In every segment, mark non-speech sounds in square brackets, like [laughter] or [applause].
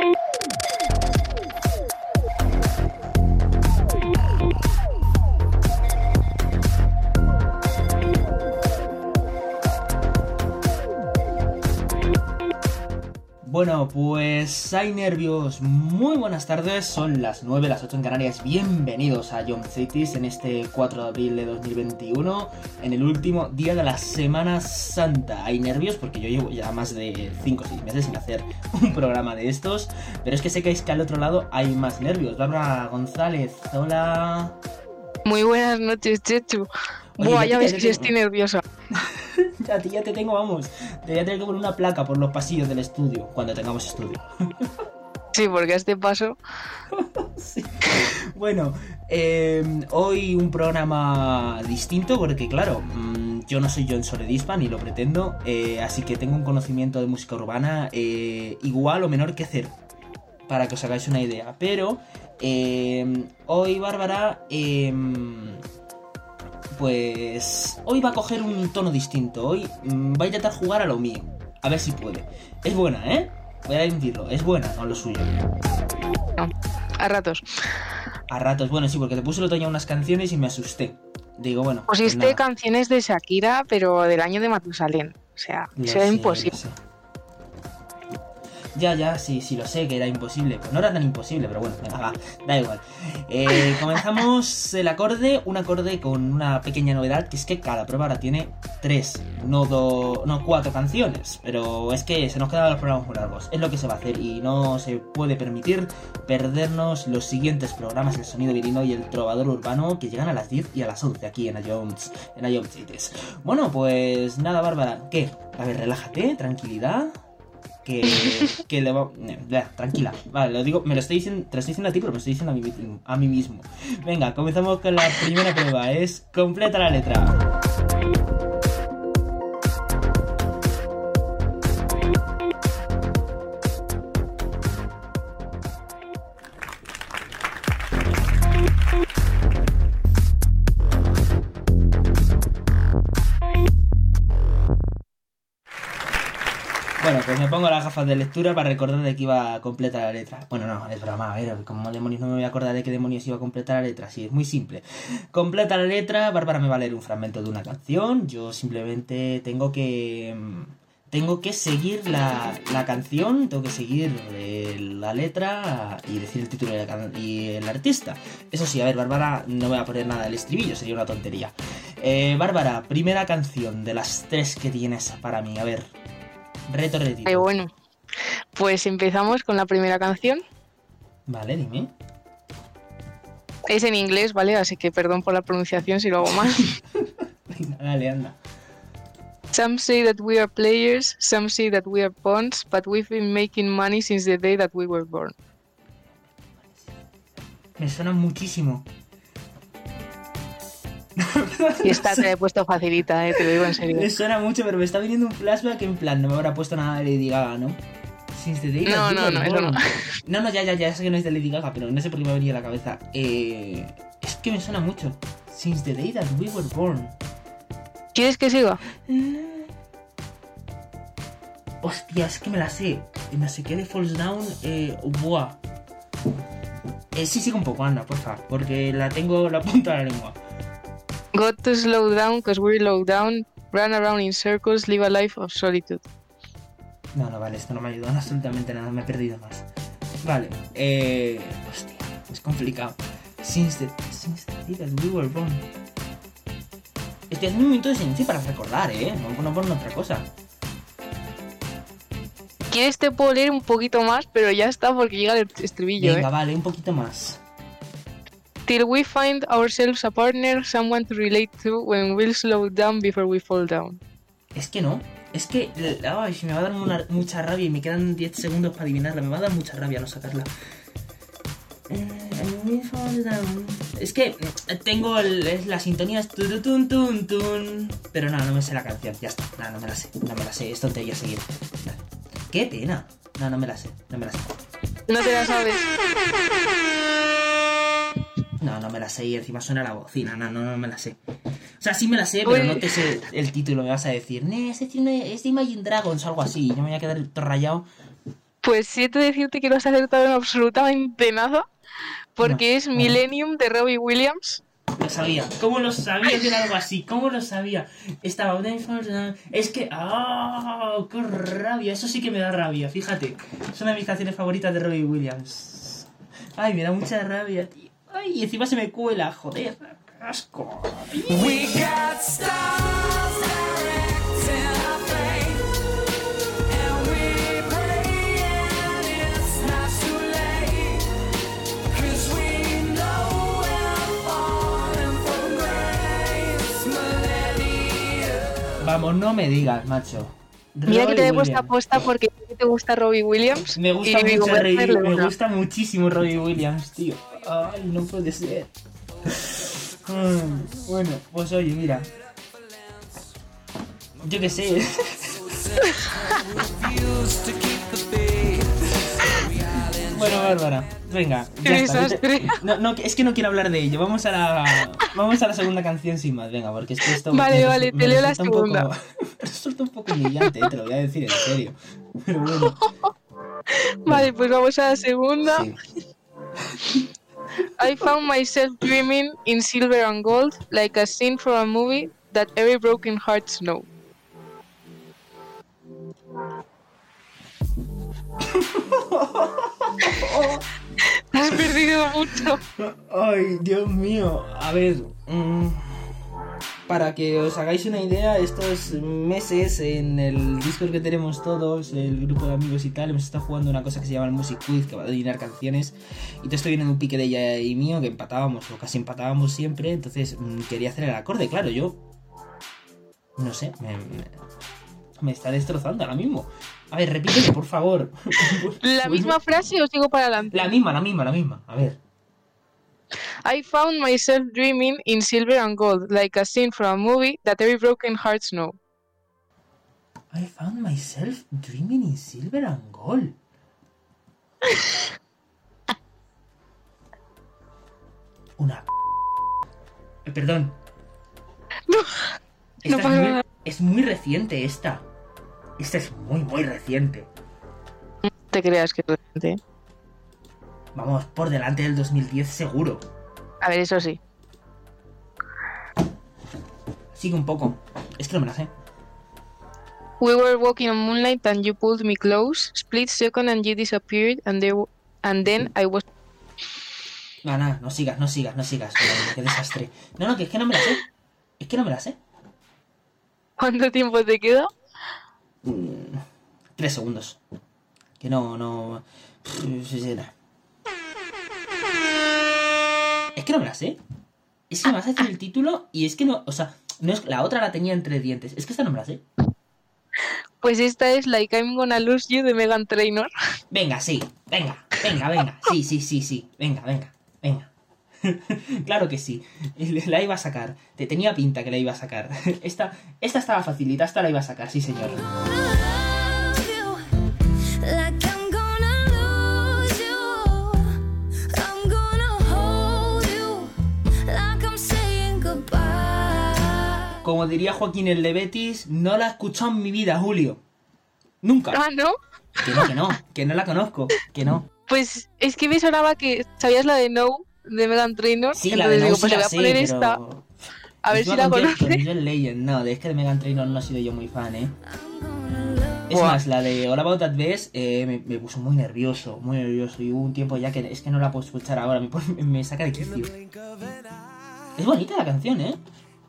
Thank you. Bueno, pues hay nervios. Muy buenas tardes, son las 9, las 8 en Canarias. Bienvenidos a Young Cities en este 4 de abril de 2021, en el último día de la Semana Santa. Hay nervios porque yo llevo ya más de 5 o 6 meses sin hacer [laughs] un programa de estos, pero es que sé que, es que al otro lado hay más nervios. Bárbara González, hola. Muy buenas noches, Chechu. Buah, ya ves que estoy nerviosa. [laughs] [laughs] ya, ya te tengo, vamos. Te voy a tener que poner una placa por los pasillos del estudio cuando tengamos estudio. [laughs] sí, porque a este paso. [laughs] Bueno, em, hoy un programa distinto porque, claro, mm, yo no soy John Soledispa ni lo pretendo, eh, así que tengo un conocimiento de música urbana eh, igual o menor que cero, para que os hagáis una idea. Pero em, hoy, Bárbara em, pues hoy va a coger un tono distinto. Hoy mm, va a intentar jugar a lo mío. A ver si puede. Es buena, ¿eh? Voy a decirlo. Es buena, no lo suyo. No, a ratos. A ratos, bueno, sí, porque te puse el otoño unas canciones y me asusté. Digo, bueno. Pusiste pues canciones de Shakira, pero del año de Matusalén. O sea, será imposible. Ya, ya, sí, sí lo sé que era imposible. Pues no era tan imposible, pero bueno, venga, da igual. Eh, [laughs] comenzamos el acorde, un acorde con una pequeña novedad, que es que cada prueba ahora tiene tres, no, do, no cuatro canciones. Pero es que se nos quedan los programas muy largos. Es lo que se va a hacer y no se puede permitir perdernos los siguientes programas, el sonido virino y el trovador urbano, que llegan a las 10 y a las 11 aquí en Jones, en. Bueno, pues nada, Bárbara, ¿qué? A ver, relájate, tranquilidad que, que le va... tranquila, vale, lo digo, me lo estoy diciendo, te lo estoy diciendo a ti, pero me estoy diciendo a mí, a mí mismo. Venga, comenzamos con la primera prueba, es completa la letra. Gafas de lectura para recordar de que iba a completar la letra. Bueno, no, es broma, a ver, como demonios no me voy a acordar de qué demonios iba a completar la letra. Sí, es muy simple. Completa la letra, Bárbara me va a leer un fragmento de una canción. Yo simplemente tengo que. Tengo que seguir la, canción, tengo que seguir eh, la letra y decir el título y el artista. Eso sí, a ver, Bárbara, no voy a poner nada del estribillo, sería una tontería. Eh, Bárbara, primera canción de las tres que tienes para mí. A ver, Reto retiro. Eh, bueno, pues empezamos con la primera canción. Vale, dime. Es en inglés, ¿vale? Así que perdón por la pronunciación si lo hago mal. [laughs] dale, anda. Some say that we are players, some say that we are pawns, but we've been making money since the day that we were born. Me suena muchísimo. Y esta te la he puesto facilita, eh, te lo digo en serio. Me suena mucho, pero me está viniendo un flashback en plan, no me habrá puesto nada de Lady Gaga, ¿no? No, no, no, no. [laughs] No, no, ya, ya, ya sé que no es de Lady Gaga, pero no sé por qué me ha venido a la cabeza. Eh, es que me suena mucho. Since the day that we were born. ¿Quieres que siga? Mm. Hostia, es que me la sé. No sé qué de Falls Down. Eh, buah. Eh, sí, sigue un poco, anda, porfa. Porque la tengo la punta de la lengua. Got to slow down because we're low down. Run around in circles, live a life of solitude. No, no, vale, esto no me ha ayudado absolutamente nada, me he perdido más. Vale, eh. Hostia, es complicado. Since the, since the day we were born. Este es un momento de silencio para recordar, ¿eh? No, no ponen otra cosa. ¿Quieres te puedo leer un poquito más? Pero ya está porque llega el estribillo, Venga, ¿eh? vale, un poquito más. Till we find ourselves a partner, someone to relate to when we'll slow down before we fall down. Es que no. Es que ay, me va a dar mucha rabia y me quedan 10 segundos para adivinarla. Me va a dar mucha rabia no sacarla. Eh, es que tengo el, la sintonía es pero no, no me sé la canción, ya está, no, no me la sé, no me la sé, es tontería seguir. Qué pena. No, no me la sé, no me la sé. No te la sabes. No, no me la sé y encima suena la bocina. No, no, no me la sé. O sea, sí me la sé, pero no te sé el título. Me vas a decir, es de, es de Imagine Dragons o algo así. Yo me voy a quedar todo rayado. Pues siento decirte que no has acertado en absolutamente nada, porque No, es no. Millennium de Robbie Williams. Lo sabía. ¿Cómo lo sabía que era algo así? ¿Cómo lo sabía? Estaba... Es que... ¡Ah! ¡Qué rabia! Eso sí que me da rabia, fíjate. Es una de mis canciones favoritas de Robbie Williams. Ay, me da mucha rabia, tío. Ay, y encima se me cuela, joder. Asco. We got stars directing our fate, and we praying it's not too late. 'Cause we know we're falling from grace, millennium. Vamos, no me digas, macho. Mira que te he puesto apuesta porque te gusta Robbie Williams. Me gusta y mucho me gusta muchísimo Robbie Williams, tío. Ay, no puede ser. Mm, Bueno, pues oye, mira. Yo qué sé. [laughs] Bueno, Bárbara, venga. Ya está. No, no, es que no quiero hablar de ello. Vamos a la, vamos a la segunda canción sin más. Venga, porque es que esto. Vale, me vale, resu- te me leo la un poco- segunda. me [laughs] resulta un poco humillante, eh, te lo voy a decir en serio. Pero bueno, [laughs] Vale, pues vamos a la segunda. sí. I found myself dreaming in silver and gold, like a scene from a movie that every broken heart knows. [laughs] Has perdido mucho. Ay, Dios mío. A ver. mm, para que os hagáis una idea, estos meses en el Discord que tenemos todos, el grupo de amigos y tal, hemos estado jugando una cosa que se llama el Music Quiz, que va a adivinar canciones. Y te estoy viendo un pique de ella y mío, que empatábamos o casi empatábamos siempre. Entonces mm, quería hacer el acorde, claro, yo. No sé, me, está destrozando ahora mismo. A ver, repítelo, por favor. [laughs] ¿La misma frase o sigo para adelante? La misma, la misma, la misma. A ver. I found myself dreaming in silver and gold, like a scene from a movie that every broken heart knows. I found myself dreaming in silver and gold. Una. Eh, Perdón. Esta No es, muy, nada. es muy reciente esta. Esta es muy, muy reciente. te creas que realmente. Vamos, por delante del 2010 seguro. A ver, eso sí. Sigue un poco. Es que no me la sé. We were walking on moonlight and you pulled me close. Split second and you disappeared and there and then I was No, no, no sigas, no sigas, no sigas. Qué, qué desastre. No, no, que es que no me la sé. Es que no me la sé. ¿Cuánto tiempo te queda? Mm, Tres segundos. Que no, no. Pff, Es que no me la sé. Es que me vas a decir el título y es que no. O sea, no es, la otra la tenía entre dientes. Es que esta no me la sé. Pues esta es Like I'm Gonna Lose You de Megan Trainor. Venga, sí. Venga, venga, venga. Sí, sí, sí, sí. Venga, venga, venga. [laughs] claro que sí. La iba a sacar. Te tenía pinta que la iba a sacar. Esta, esta estaba facilita, esta la iba a sacar, sí, señor. Como diría Joaquín el de Betis, no la he escuchado en mi vida, Julio. Nunca. Ah, ¿no? Que no, que no, que no la conozco, que no. Pues es que me sonaba que sabías la de No de Megan Trainor. Sí, la de No digo, sí pues le voy la a sé, poner pero... A ver si la conoces. con John Legend, no, es que de Megan Trainor no he sido yo muy fan, ¿eh? Es más, la de All About That Bass eh, me, me puso muy nervioso, muy nervioso. Y hubo un tiempo ya que es que no la puedo escuchar ahora, me, [laughs] me saca de quicio. Es bonita la canción, ¿eh?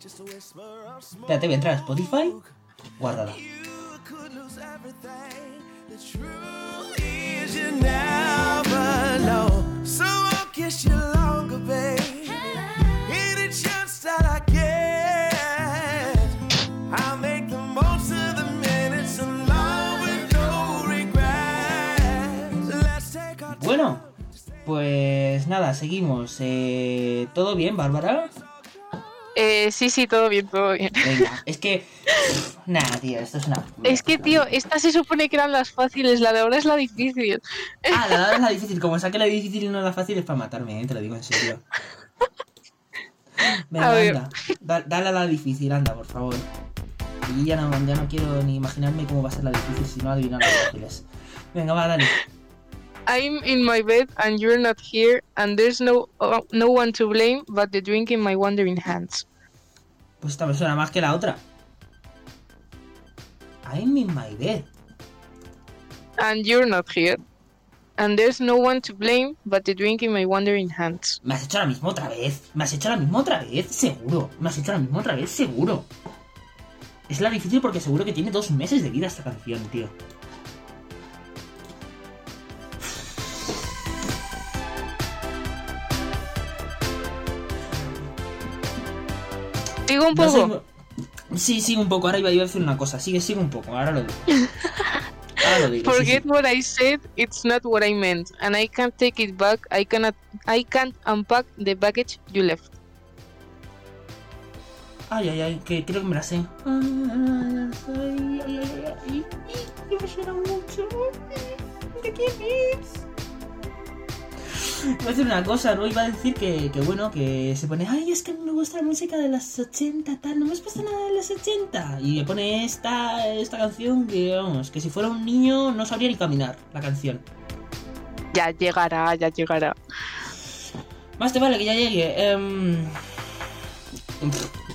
Espérate, voy a entrar a Spotify. Guárdala. Bueno, pues nada, seguimos. Eh, ¿Todo bien, Bárbara? Eh, sí, sí, todo bien, todo bien. Venga, [laughs] es que. Nada, tío, esto es una. Es que, tío, esta se supone que eran las fáciles, la de ahora es la difícil. Ah, la de es la [laughs] difícil. Como saque la difícil y no la fácil es para matarme, ¿eh? te lo digo en serio. [laughs] Venga, A anda. Da- dale a la difícil, anda, por favor. Y ya no, ya no quiero ni imaginarme cómo va a ser la difícil si no adivinar las fáciles. Venga, va, dale. I'm in my bed and you're not here, and there's no uh, no one to blame but the drink in my wandering hands. Pues esta me suena más que la otra. I'm in my bed. And you're not here, and there's no one to blame but the drink in my wandering hands. Me has hecho la misma otra vez. Me has hecho la misma otra vez, seguro. Me has hecho la misma otra vez, seguro. Es la difícil porque seguro que tiene dos meses de vida esta canción, tío. Digo un No poco. sé Sí, sigue un poco. Ahora iba, iba a decir una cosa. Sigue, sigue un poco. Ahora lo digo. Ahora lo digo. sí, Forget sí. what I said, it's not what I meant, and I can't take it back. I cannot I can't unpack the baggage you left. Ay, ay, ay, que creo que me la sé. Ay, ay, ay, ay, ay, ay, ay, me suena mucho. ¿De quién es? Voy a decir una cosa, ¿no? Iba a decir que, que bueno, que se pone, ay, es que me gusta la música de las 80, tal, no me has puesto nada de las 80. Y le pone esta, esta canción que, vamos, que si fuera un niño no sabría ni caminar la canción. Ya llegará, ya llegará. Más te vale que ya llegue. em,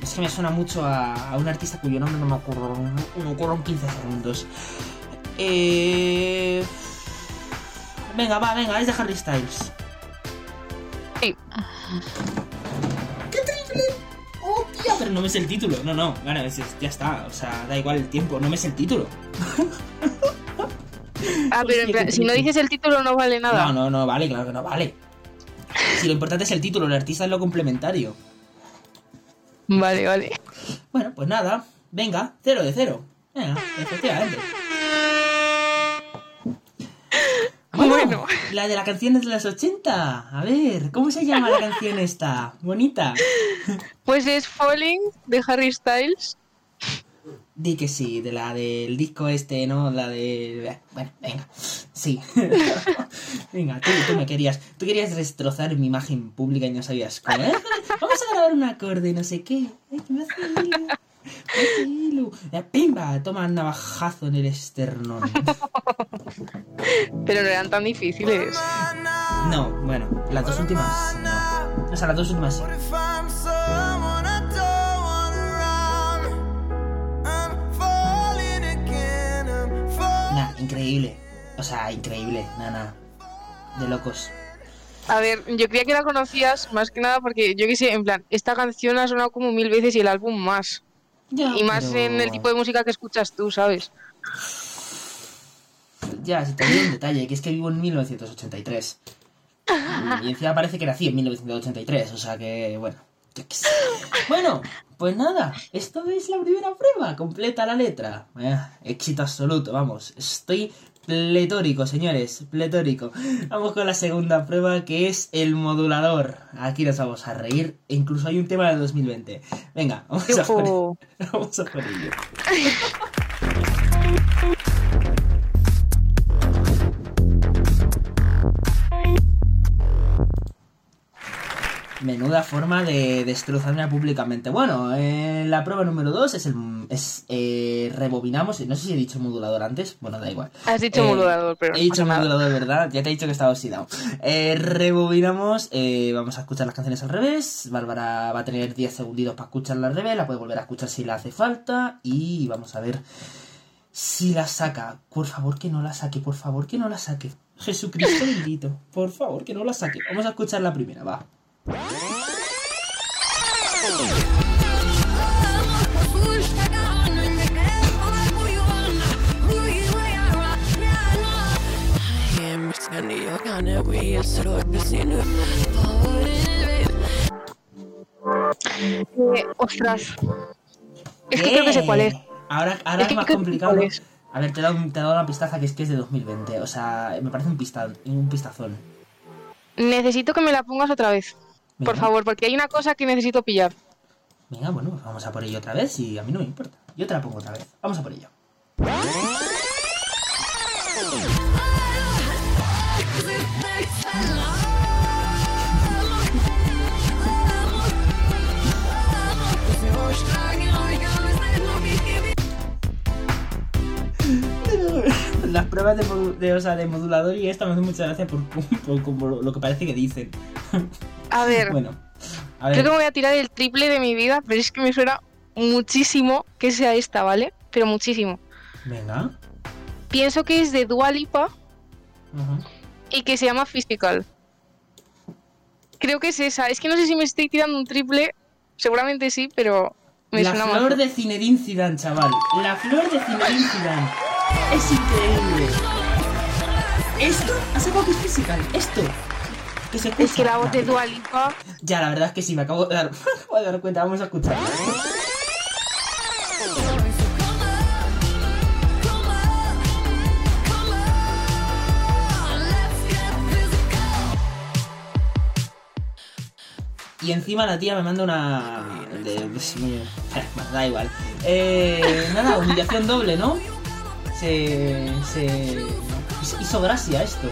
es que me suena mucho a, un artista cuyo nombre no me acuerdo. No me acuerdo en 15 segundos. Eh... Venga, va, venga, es de Harry Styles. Sí. ¡Qué triple! ¡Oh, tía! Pero no me sé el título. No, no, bueno, es- ya está. O sea, da igual el tiempo, no me sé el título. [laughs] Ah, pero en plan, si no dices el título no vale nada. No, no, no, vale, claro que no vale. Si lo importante es el título, el artista es lo complementario. Vale, vale. Bueno, pues nada. Venga, cero de cero. Venga, efectivamente. Bueno. La de la canción es de los 80. A ver, ¿cómo se llama la canción esta? Bonita. Pues es Falling de Harry Styles. Di que sí, de la del disco este, ¿no? La de... Bueno, venga. Sí. [laughs] venga, tú, tú me querías... Tú querías destrozar mi imagen pública y no sabías cómo. ¿eh? Vamos a grabar un acorde, no sé qué. Ay, que me hace ¡Pimba! Toma un navajazo en el esternón. Pero no eran tan difíciles. No, bueno, las dos últimas no. O sea, las dos últimas sí. Nah, increíble. O sea, increíble, nada, De locos. A ver, yo creía que la conocías más que nada porque yo que sé, en plan, esta canción ha sonado como mil veces y el álbum más. Ya, Y más pero- en el tipo de música que escuchas tú, ¿sabes? Ya, si te digo un detalle, que es que vivo en 1983. Y encima parece que nací en 1983, o sea que, bueno. yo qué sé. Bueno, pues nada, esto es la primera prueba, completa la letra. Eh, éxito absoluto, vamos. Estoy pletórico, señores, pletórico. Vamos con la segunda prueba, que es el modulador. Aquí nos vamos a reír, e incluso hay un tema de 2020. Venga, vamos a por, [laughs] vamos a por ello. Menuda forma de destrozarme públicamente. Bueno, eh, la prueba número 2 es el es eh, rebobinamos. No sé si he dicho modulador antes. Bueno, da igual. Has dicho Eh, modulador, pero He dicho modulador, ¿verdad? Ya te he dicho que estaba oxidado. Eh, rebobinamos. eh, vamos a escuchar las canciones al revés. Bárbara va a tener 10 segunditos para escucharla al revés. La puede volver a escuchar si le hace falta. Y vamos a ver si la saca. Por favor, que no la saque. Por favor, que no la saque. Jesucristo bendito. Por favor, que no la saque. Vamos a escuchar la primera, va. Eh, ostras. Es que creo que sé cuál es. Ahora, ahora Es más que complicado. es. A ver, te he dado, te he dado una pistaza que es que es de 2020. O sea, me parece un, un pistazón. Necesito que me la pongas otra vez. Por favor, porque hay una cosa que necesito pillar. Venga, bueno, pues vamos a por ello otra vez y a mí no me importa. Yo te la pongo otra vez. Vamos a por ello. [laughs] las pruebas de, de, o sea, de modulador y esta me hacen mucha gracia por, por- por lo que parece que dicen. [laughs] A ver, Bueno, a creo que me voy a tirar el triple de mi vida, pero es que me suena muchísimo que sea esta, ¿vale? Pero muchísimo. Venga. Pienso que es de Dua Lipa Ajá. y que se llama Physical. Creo que es esa. Es que no sé si me estoy tirando un triple. Seguramente sí, pero me La suena flor más. de Zinedine Zidane, chaval. La flor de Zinedine Zidane. Es increíble. Esto ha sacado que es physical. Esto. Que se Es que la voz de Dua Lipa. Ya, la verdad es que sí, me acabo de dar, [laughs] me acabo de dar cuenta. Vamos a escuchar. Y encima la tía me manda una. De... da igual. Eh, nada, humillación doble, ¿no? Se. Se. Hizo gracia esto.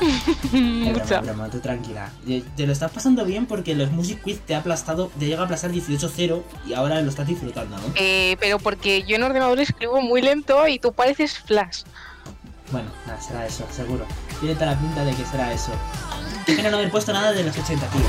Es broma, tú tranquila. Te lo estás pasando bien porque los Music Quiz te ha aplastado, te llega a aplastar 18-0 y ahora lo estás disfrutando, ¿no? Eh, pero porque yo en ordenador escribo muy lento y tú pareces Flash. Bueno, nada, será eso, seguro. Tiene toda la pinta de que será eso. Qué pena no haber puesto nada de los 80, tío.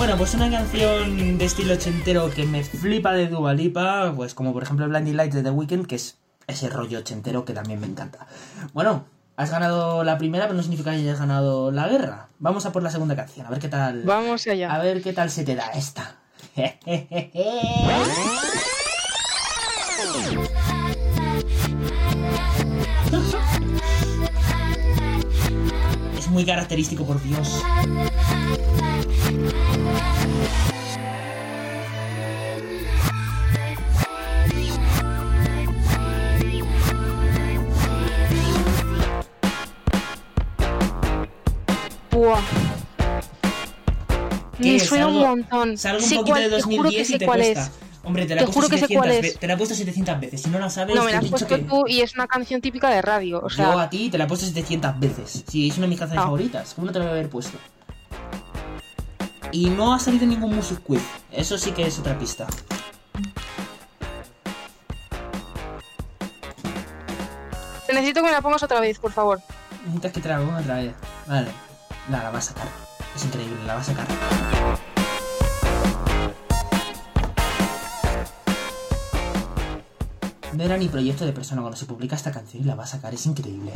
Bueno, pues una canción de estilo ochentero que me flipa de Dua Lipa, pues como por ejemplo Blinding Lights de The Weeknd, que es ese rollo ochentero que también me encanta. Bueno, has ganado la primera, pero no significa que hayas ganado la guerra. Vamos a por la segunda canción, a ver qué tal. Vamos allá. A ver qué tal se te da esta. [laughs] Muy característico, por Dios. Buah. ¿Qué Me suena un montón. Salgo un Sé poquito cuál- de te juro que 2010 y te cuál cuesta. es. Hombre, te la he puesto juro que sé 700 cuál ve- es. Te la he puesto 700 veces. Si no la sabes, No, me la has puesto que... tú y es una canción típica de radio. O Yo a ti te la he puesto 700 veces. Sí, es una de mis canciones Ah. favoritas. ¿Cómo no te la voy a haber puesto? Y no ha salido ningún Music Quiz. Eso sí que es otra pista. te necesito que me la pongas otra vez, por favor. Necesitas que te la ponga otra vez. Vale. La va a sacar. Es increíble, la va a sacar. No era ni proyecto de persona cuando se publica esta canción y la va a sacar. Es increíble.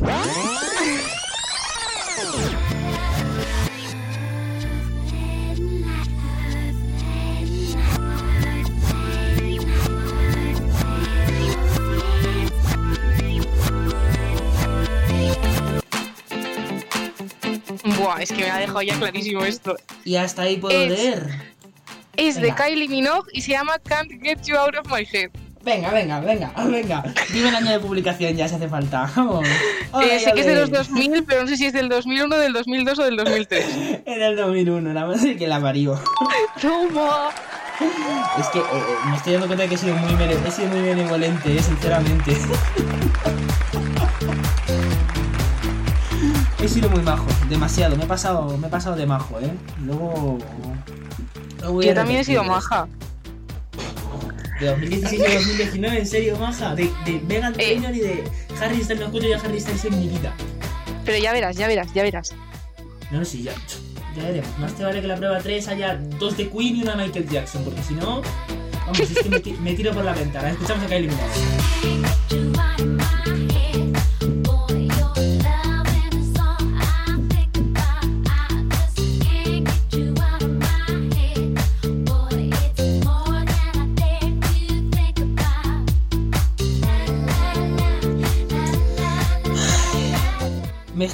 Buah, es que me ha dejado ya clarísimo esto. Y hasta ahí puedo Es- leer. Es de. Kylie Minogue y se llama Can't Get You Out of My Head. Venga, venga, venga, [laughs] venga. Dime el año de publicación ya si hace falta. Vamos. [laughs] Eh, sé que es de los 2000, pero no sé si es del 2001, del 2002 o del 2003. [laughs] En el 2001, la madre que la parió. ¡Toma! Es que eh, eh, me estoy dando cuenta de que he sido muy, he sido muy benevolente, eh, sinceramente. he sido muy majo, demasiado. Me he pasado, me he pasado de majo, ¿eh? Luego... luego Yo también he sido maja. De 2016 a 2019, en serio, maja. De, de Megan Eh. Trainor y de Harry Styles. No escucho ya Harry Styles en mi vida. Pero ya verás, ya verás, ya verás. No, no, sí, ya. Ya veremos. Más te vale que la prueba 3 haya dos de Queen y una de Michael Jackson, porque si no. Vamos, es que me, ti- me tiro por la ventana. Escuchamos a Kylie Minogue.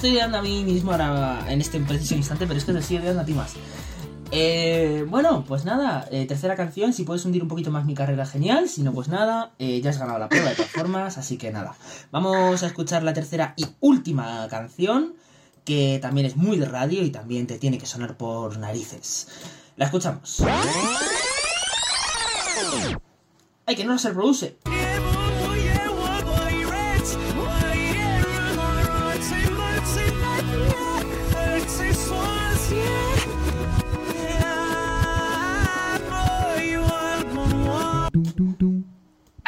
Estoy dando a mí mismo ahora en este preciso instante, pero es que te estoy dando a ti más. Eh, bueno, pues nada, eh, tercera canción, si puedes hundir un poquito más mi carrera, genial, si no, pues nada, eh, ya has ganado la prueba de todas formas, así que nada. Vamos a escuchar la tercera y última canción, que también es muy de radio y también te tiene que sonar por narices. La escuchamos. Ay, que no se reproduce.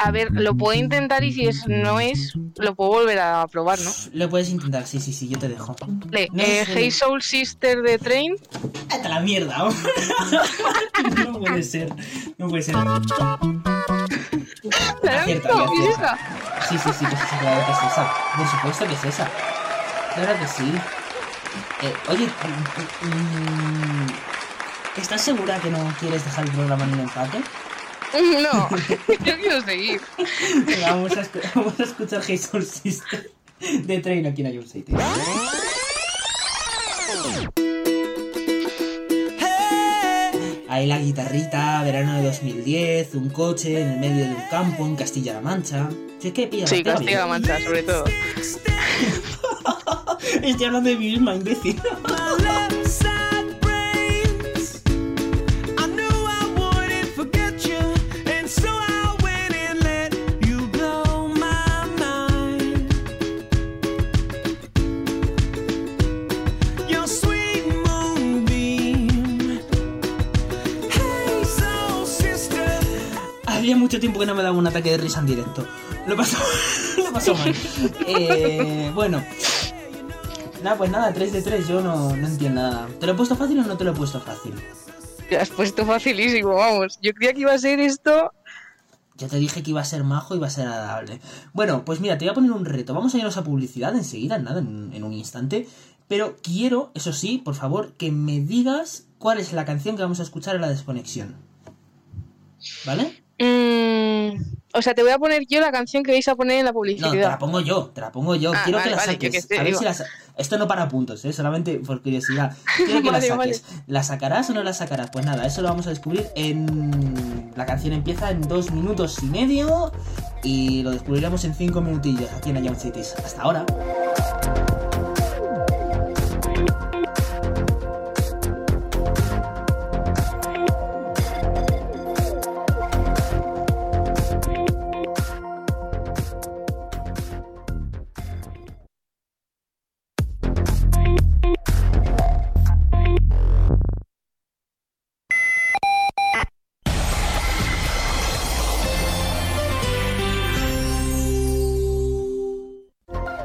A ver, lo puedo intentar y si es, no es, lo puedo volver a probar, ¿no? Lo puedes intentar, sí, sí, sí, yo te dejo. Vale, No eh. Hey Soul Sister de Train. ¡Vete a la mierda! [laughs] no puede ser, no puede ser. ¿La has Acierta, acierta. ¿Es esa? Sí, sí, sí, pues sí, claro que es esa. Por supuesto que es esa. Claro que sí. Eh, oye, mm, mm, ¿estás segura que no quieres dejar el programa en un empate? No, [laughs] yo quiero seguir. Venga, vamos, a escu- vamos a escuchar Hey Soul Sister de Train aquí en Ion City. Ahí la guitarrita, verano de 2010, un coche en el medio de un campo en Castilla-La Mancha. Si es que pilla Sí. Castilla-La Mancha, sobre todo. [laughs] Estoy hablando de mí misma, imbécil. Ataque de risa en directo. Lo pasó, [laughs] lo pasó mal. Eh, bueno. Nada, pues nada, 3 de 3, yo no, no entiendo nada. ¿Te lo he puesto fácil o no te lo he puesto fácil? Te has puesto facilísimo, vamos. Yo creía que iba a ser esto. Ya te dije que iba a ser majo y iba a ser agradable. Bueno, pues mira, te voy a poner un reto. Vamos a irnos a publicidad enseguida, nada, en, en un instante. Pero quiero, eso sí, por favor, que me digas cuál es la canción que vamos a escuchar en la desconexión. ¿Vale? Mm, o sea, te voy a poner yo la canción que vais a poner en la No, te la publicidad. pongo yo, te la pongo yo. Ah, Quiero vale, que la vale, saques. qué sé, a ver digo. si la sa- Esto no para puntos, ¿eh? solamente por curiosidad. [laughs] Quiero que Vale, la saques. ¿La sacarás o no la sacarás? Pues nada, eso lo vamos a descubrir en. La canción empieza en dos minutos y medio. Y lo descubriremos en cinco minutillos aquí en Ion Cities. Hasta ahora.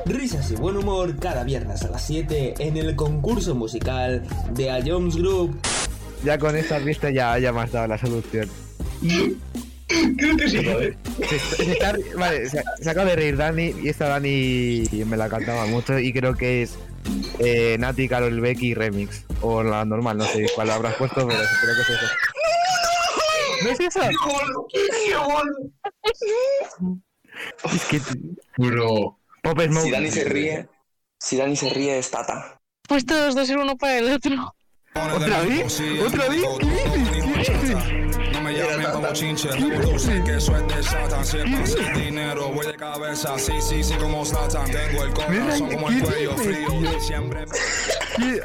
Risas y buen humor cada viernes a las 7 en el concurso musical de A Jones Group. Ya con estas vistas ya, ya me has dado la solución. Creo que sí, ¿sabes? Se, se está- vale, se, se acaba de reír Dani y esta Dani me la cantaba mucho y creo que es eh, Nati, Carol Becky remix. O la normal, no sé cuál habrás puesto, pero creo que es eso. ¿No es eso? Es que Bro. Pop Smoke. Si Dani se ríe, si Dani se ríe es Tata. Pues todos dos ser uno para el otro. ¿Otra vez? ¿Otra vez? ¿Qué dices? No me llamen como chinche, reproduce que eso es de Satan. Siempre sin dinero, voy de cabeza, sí, sí, sí, como Satan. Tengo el corazón como el cuello frío, siempre. ¿Qué,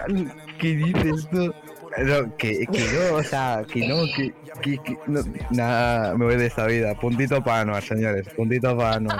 qué dices tú? No, que, que no, o sea, que no, que, que, que no, nada, me voy de esta vida. Puntito para Anuar, señores, puntito para Anuar.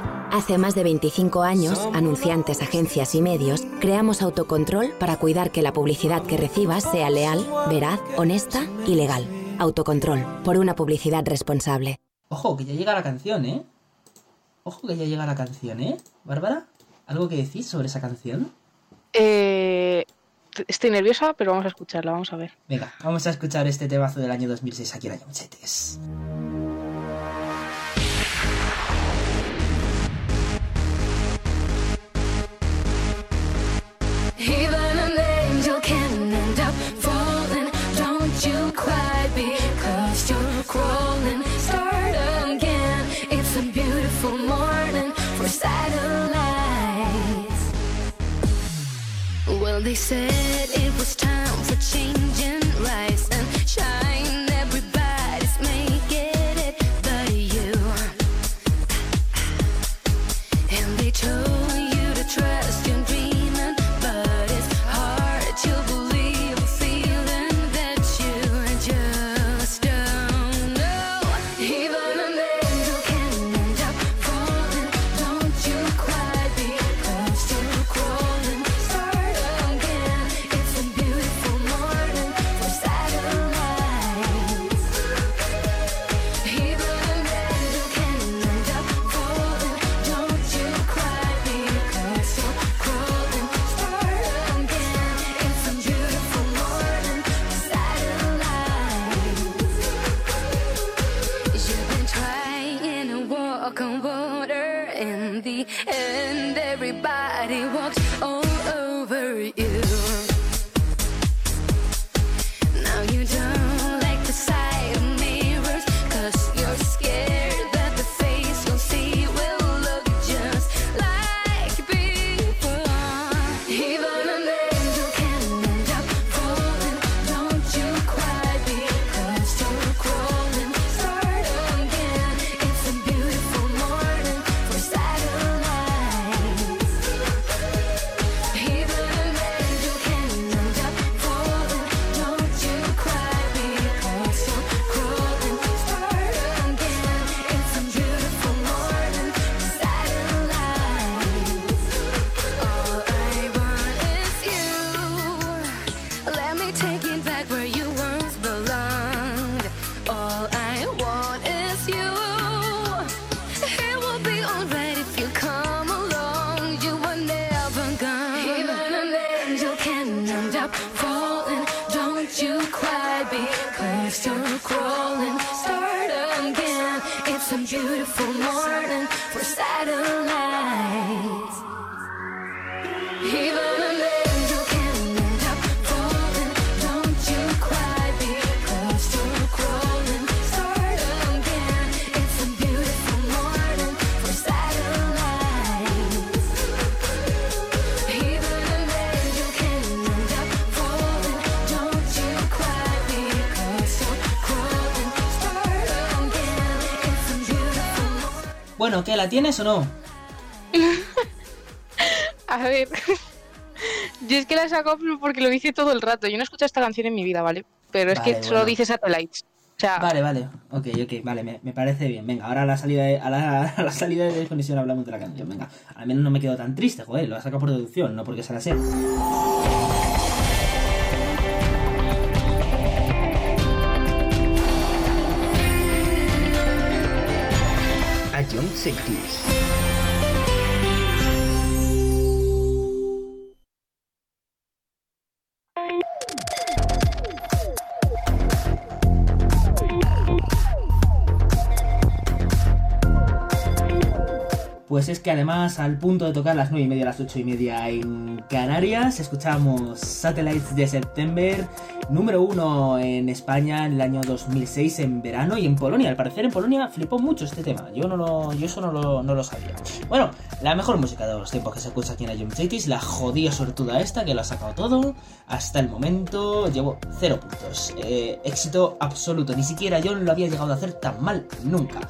Hace más de 25 años, anunciantes, agencias y medios, creamos Autocontrol para cuidar que la publicidad que recibas sea leal, veraz, honesta y legal. Autocontrol, por una publicidad responsable. Ojo, que ya llega la canción, ¿eh? Ojo, que ya llega la canción, ¿eh? Bárbara, ¿algo que decís sobre esa canción? Eh, estoy nerviosa, pero vamos a escucharla, vamos a ver. Venga, vamos a escuchar este temazo del año 2006 aquí en Cities. They said Bueno, ¿qué? ¿La tienes o no? [laughs] A ver. [laughs] Yo es que la saco porque lo dice todo el rato. Yo no escucho esta canción en mi vida, ¿vale? Pero es Vale, que solo bueno. dice Satellites. O sea, Vale, vale. Ok, ok, vale, me, me parece bien. Venga, ahora a la salida de, a la, [laughs] a la salida de desconexión hablamos de la canción. Venga, al menos no me quedo tan triste, joder. Lo ha sacado por deducción, no porque se la sé. A Pues es que además, al punto de tocar las 9 y media, las 8 y media en Canarias, escuchamos Satellites de September, número uno en España en el año 2006 en verano y en Polonia. Al parecer en Polonia flipó mucho este tema. Yo no lo, yo eso no lo, no lo sabía. Bueno, la mejor música de los tiempos que se escucha aquí en Ion Cities, la jodida sortuda esta que lo ha sacado todo. Hasta el momento llevo cero puntos. Eh, éxito absoluto. Ni siquiera yo lo había llegado a hacer tan mal nunca.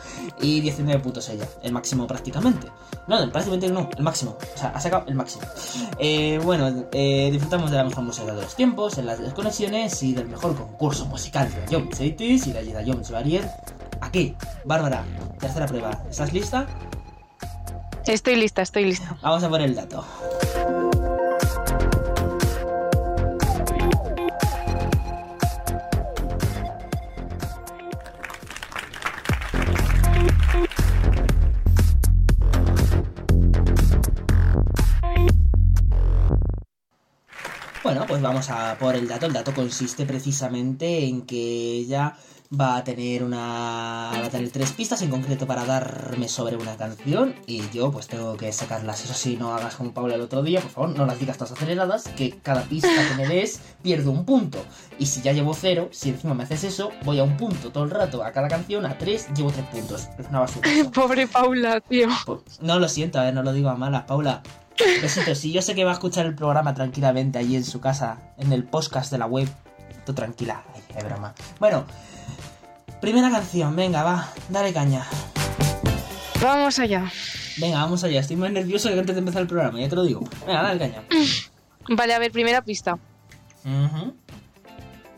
Y 19 puntos ella, el máximo prácticamente. No, prácticamente no, el máximo. O sea, ha sacado el máximo. Eh, bueno, eh, disfrutamos de la mejor música de los tiempos, en las desconexiones y del mejor concurso musical de John Cities y de Ayuda Jones Barrier. Aquí, Bárbara, tercera prueba. ¿Estás lista? estoy lista, estoy lista. Vamos a por el dato. Bueno, pues vamos a por el dato. El dato consiste precisamente en que ella va a tener una. va a tener tres pistas en concreto para darme sobre una canción. Y yo pues tengo que sacarlas. Eso sí, no hagas como Paula el otro día, por favor, no las digas todas aceleradas. Que cada pista que me des pierdo un punto. Y si ya llevo cero, si encima me haces eso, voy a un punto todo el rato. A cada canción, a tres, llevo tres puntos. Es una basura. [laughs] Pobre Paula, tío. Pues, no lo siento, a ver, no lo digo a malas, Paula. Besitos, si yo sé que va a escuchar el programa tranquilamente allí en su casa, en el podcast de la web. Tú tranquila, ay, es broma. Bueno, primera canción, venga, va, dale caña. Vamos allá. Venga, vamos allá, estoy más nervioso que antes de empezar el programa, ya te lo digo. Venga, dale caña. [clears throat] Vale, a ver, primera pista.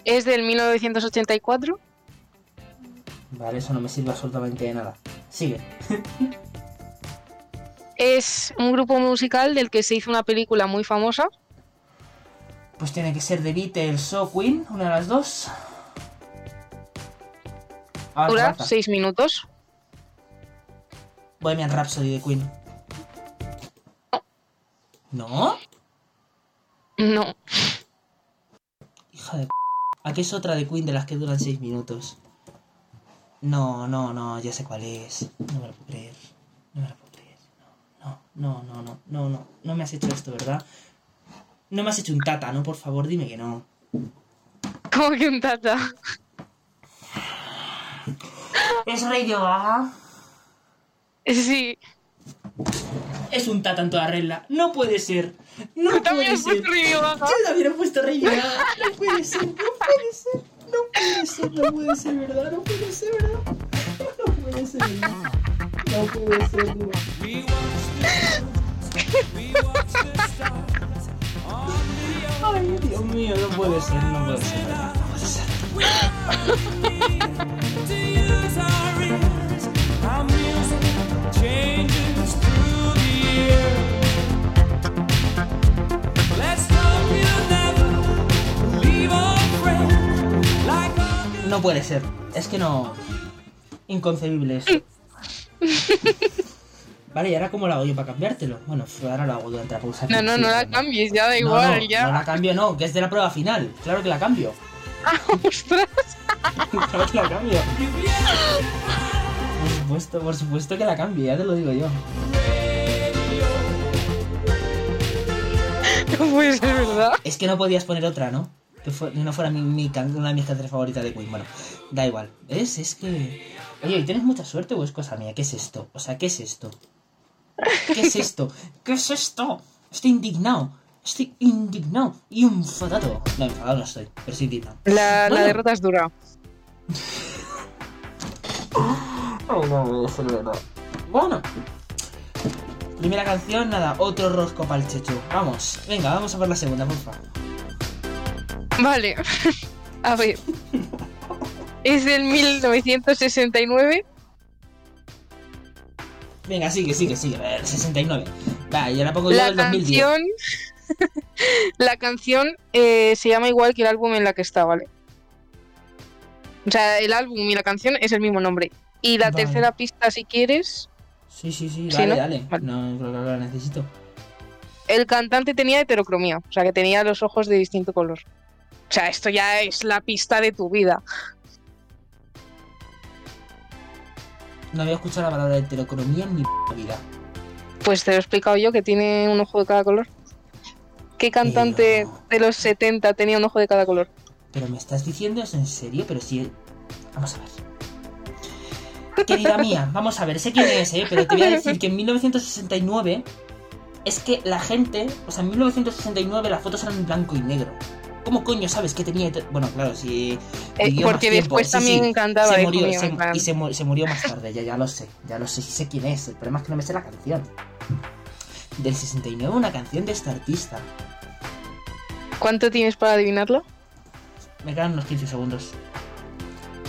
Es del 1984. Vale, eso no me sirve absolutamente de nada. Sigue. [laughs] Es un grupo musical del que se hizo una película muy famosa. Pues tiene que ser The Beatles o Queen, una de las dos. Dura seis minutos. Bohemian Rhapsody de Queen. ¿No? No. Hija de... Aquí es otra de Queen de las que duran 6 minutos. No, no, no, ya sé cuál es. No me lo puedo creer. No me lo puedo creer. No, no. No, no, no, no, me has hecho esto, ¿verdad? No me has hecho un tata, ¿no? Por favor, dime que no. ¿Cómo que un tata? ¿Es Rey Yoga? Sí. Es un tata en toda regla. No puede ser. No también puede ser. puesto Rey Yoga. Yo también he puesto Rey Yoga. No puede ser, no puede ser. No puede ser, no puede ser, ¿verdad? No puede ser, ¿verdad? No puede ser, ¿verdad? Ay, Dios mío, no puede ser, no puede ser. No puede ser. No puede ser. Es que no. Inconcebible eso. [laughs] Vale, ¿y ahora cómo lo hago yo para cambiártelo? Bueno, ahora lo hago durante la pausa. No, no, no la cambies, ya da igual, no, ya. no la cambio, no, que es de la prueba final. Claro que la cambio. [laughs] ¡Ostras! [laughs] claro que la cambio. Por supuesto, por supuesto que la cambio, ya te lo digo yo. No puede ser verdad. Es que no podías poner otra, ¿no? Que, fue- que no fuera mi, mi can- una de mis canciones favoritas de Queen. Bueno, da igual. ¿Ves? Es que. Oye, ¿y tienes mucha suerte o es cosa mía? ¿Qué es esto? O sea, ¿qué es esto? ¿Qué es esto? ¿Qué es esto? Estoy indignado. Estoy indignado y enfadado. No, enfadado no estoy, pero estoy indignado. La, la derrota es dura. [laughs] Oh, no, es verdad. Bueno. Primera canción, nada, otro rosco para el chechu. Vamos, venga, vamos a por la segunda, por favor. Vale. [laughs] A ver. Es del 1969. Venga, sigue, sigue, sigue. A ver, 69. Va, y ahora pongo yo La el 2010. canción. [laughs] la canción eh, se llama igual que el álbum en la que está, ¿vale? O sea, el álbum y la canción es el mismo nombre. Y la Vale. tercera pista, si quieres, Sí, sí, sí, Sí, dale, ¿no? dale. Vale. No, creo que la necesito. el cantante tenía heterocromía. O sea, que tenía los ojos de distinto color. O sea, esto ya es la pista de tu vida. No había escuchado la palabra heterocromía en mi vida. Pues te lo he explicado yo, que tiene un ojo de cada color. ¿Qué cantante de los 70 tenía un ojo de cada color? Pero me estás diciendo eso en serio, pero si. Vamos a ver. Querida mía, vamos a ver, sé quién es, ¿eh? Pero te voy a decir que en 1969 es que la gente. O sea, en 1969 las fotos eran en blanco y negro. ¿Cómo coño sabes que tenía.? Bueno, claro, si. Eh, porque después sí, también sí, cantaba se murió, se-. Y se, mu- se murió más tarde, ya, ya lo sé. Ya lo sé, sé quién es. El problema es que no me sé la canción. Del 69, una canción de este artista. ¿Cuánto tienes para adivinarlo? Me quedan unos 15 segundos.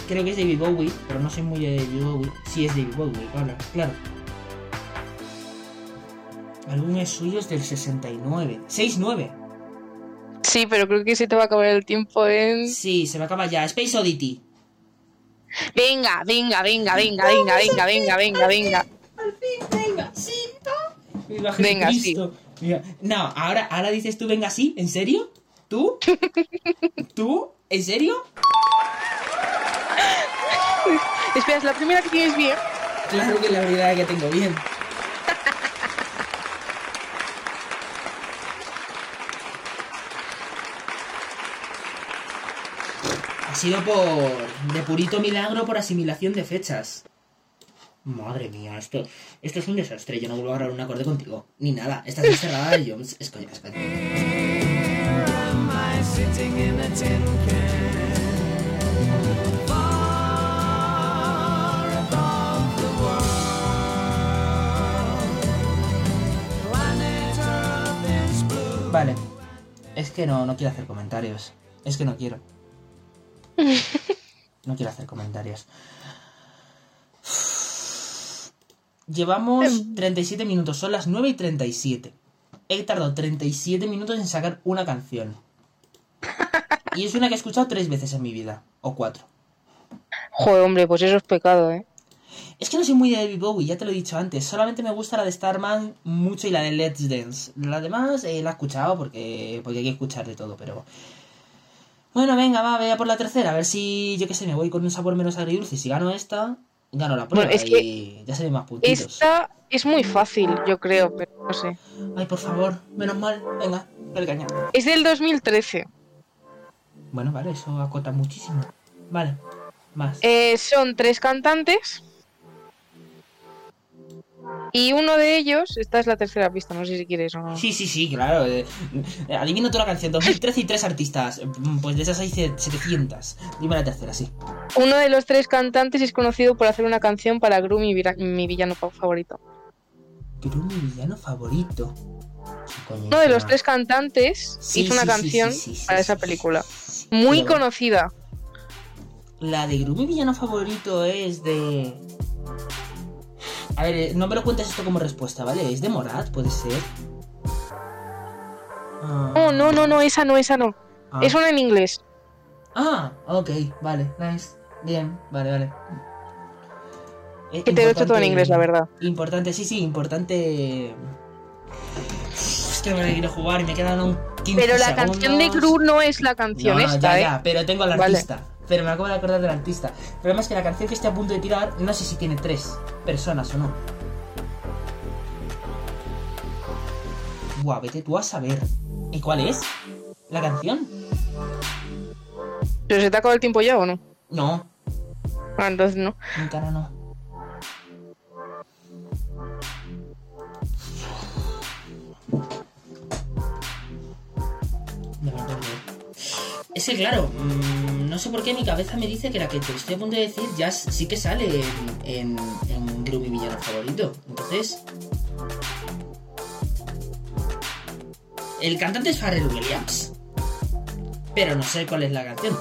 Creo que es David Bowie, pero no soy muy de David Bowie. Sí, es David Bowie, claro. claro. Álbumes suyos del 69. 6-9. Sí, pero creo que se te va a acabar el tiempo en. Sí, se me acaba ya. Space Oddity. Venga, venga, venga, venga, venga, venga, venga, venga, venga. Al fin, venga, sí, Viva Venga. Mira, No, ahora, ahora dices tú, venga, sí, ¿en serio? ¿Tú? [laughs] ¿Tú? ¿En serio? Espera, es la primera que tienes bien. Claro que es la verdad que tengo bien. Sido por. de purito milagro por asimilación de fechas. Madre mía, esto, esto es un desastre. Yo no vuelvo a grabar un acorde contigo. Ni nada. Estás encerrada y yo. Es coña, es. Vale. Es que no, no quiero hacer comentarios. Es que no quiero. [laughs] No quiero hacer comentarios. Llevamos 37 minutos, son las 9 y 37. He tardado 37 minutos en sacar una canción. Y es una que he escuchado tres veces en mi vida. O cuatro. Joder, hombre, pues eso es pecado, ¿eh? Es que no soy muy de David Bowie, ya te lo he dicho antes. Solamente me gusta la de Starman mucho y la de Let's Dance. La demás eh, la he escuchado porque, porque hay que escuchar de todo, pero... Bueno, venga, va, voy a por la tercera. A ver si, yo qué sé, me voy con un sabor menos agridulce. Si gano esta, Gano la prueba Bueno, es que y ya se ven más puntitos. Esta es muy fácil, yo creo, pero no sé. Ay, por favor, menos mal. Venga, el cañón. Es del 2013. Bueno, vale, eso acota muchísimo. Vale, más. Eh, son tres cantantes. Y uno de ellos, esta es la tercera pista, no sé si quieres o no. Sí, sí, sí, claro. eh, eh, adivino toda la canción. 2013 y tres artistas. Mm, Pues de esas hay 700. Dime la tercera, sí. Uno de los tres cantantes es conocido por hacer una canción para Gru, mi, villano fa- favorito. Pero mi villano favorito. ¿Qué coño Uno de los tres cantantes Sí, hizo una sí, canción sí, para esa película. Muy Pero- conocida. La de Gru, mi villano favorito es de. A ver, eh, no me lo cuentes esto como respuesta, ¿vale? ¿Es de Morat? ¿Puede ser? Ah, No, no, no, no, esa no, esa no. ah. Es una en inglés. Ah, ok, vale, nice. Bien, vale, vale. Eh, Que te lo he hecho todo en inglés, la verdad. Importante, sí, sí, importante. Es que me quiero jugar y me quedan un 15 Pero la segundos. canción de Gru no es la canción No, esta, ya, ¿eh? ya, pero tengo al Vale. Pero me acabo de acordar del artista. El problema es que la canción que estoy a punto de tirar, no sé si tiene tres personas o no. Buah, vete tú a saber. ¿Y cuál es? ¿La canción? ¿Pero se te ha acabado el tiempo ya o no? No, Ah, entonces no. mi cara no. Es que claro, mm, no sé por qué mi cabeza me dice que la que te estoy a punto de decir ya sí que sale en, en, mi villano favorito. Entonces... El cantante es Pharrell Williams. Pero no sé cuál es la canción.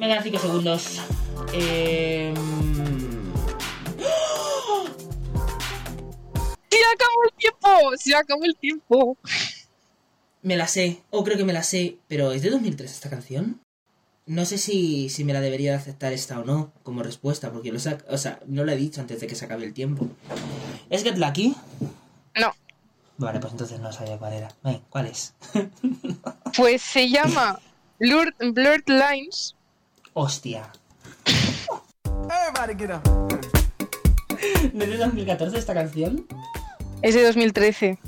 Me quedan 5 segundos. Eh... acabó el tiempo! ¡Se acabó el tiempo! Me la sé, o creo que me la sé, pero ¿es de 2003 esta canción? No sé si, si me la debería de aceptar esta o no como respuesta, porque lo sac- o sea, no lo he dicho antes de que se acabe el tiempo. ¿Es Get Lucky? No. Vale, pues entonces no sabía cuál era. Ven, ¿cuál es? [laughs] Pues se llama Blurred, Blurred Lines. Hostia. Everybody get up. ¿No es de 2014 esta canción? Es de 2013.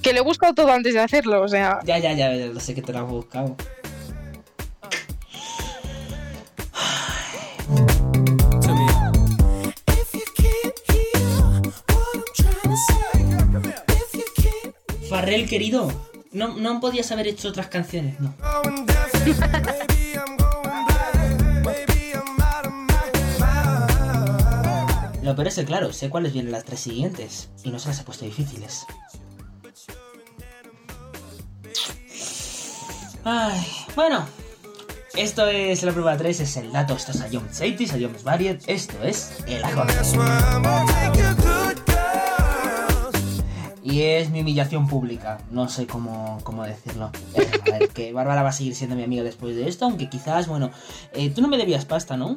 Que le he buscado todo antes de hacerlo, o sea. Ya, ya, ya, lo sé que te lo has buscado. Farrell, querido, no, no podías haber hecho otras canciones, no. [laughs] Lo peor es claro, sé cuáles vienen las tres siguientes y no se las he puesto difíciles. Ay, bueno, esto es la prueba 3, es el dato, esto es a John Saitis, a John Variet, esto es el acorde. Y es mi humillación pública, no sé cómo, cómo decirlo. Eh, a ver, que Bárbara va a seguir siendo mi amiga después de esto, aunque quizás, bueno, eh, tú no me debías pasta, ¿no?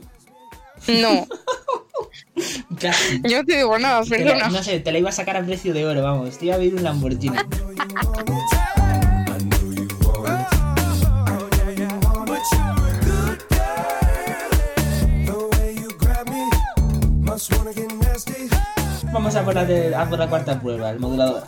No. [laughs] Casi. Yo te digo nada, Te la- perdona. no sé, te la iba a sacar a precio de oro, vamos. Te iba a pedir un Lamborghini. [laughs] Vamos a por la, de- a por la cuarta prueba, el modulador.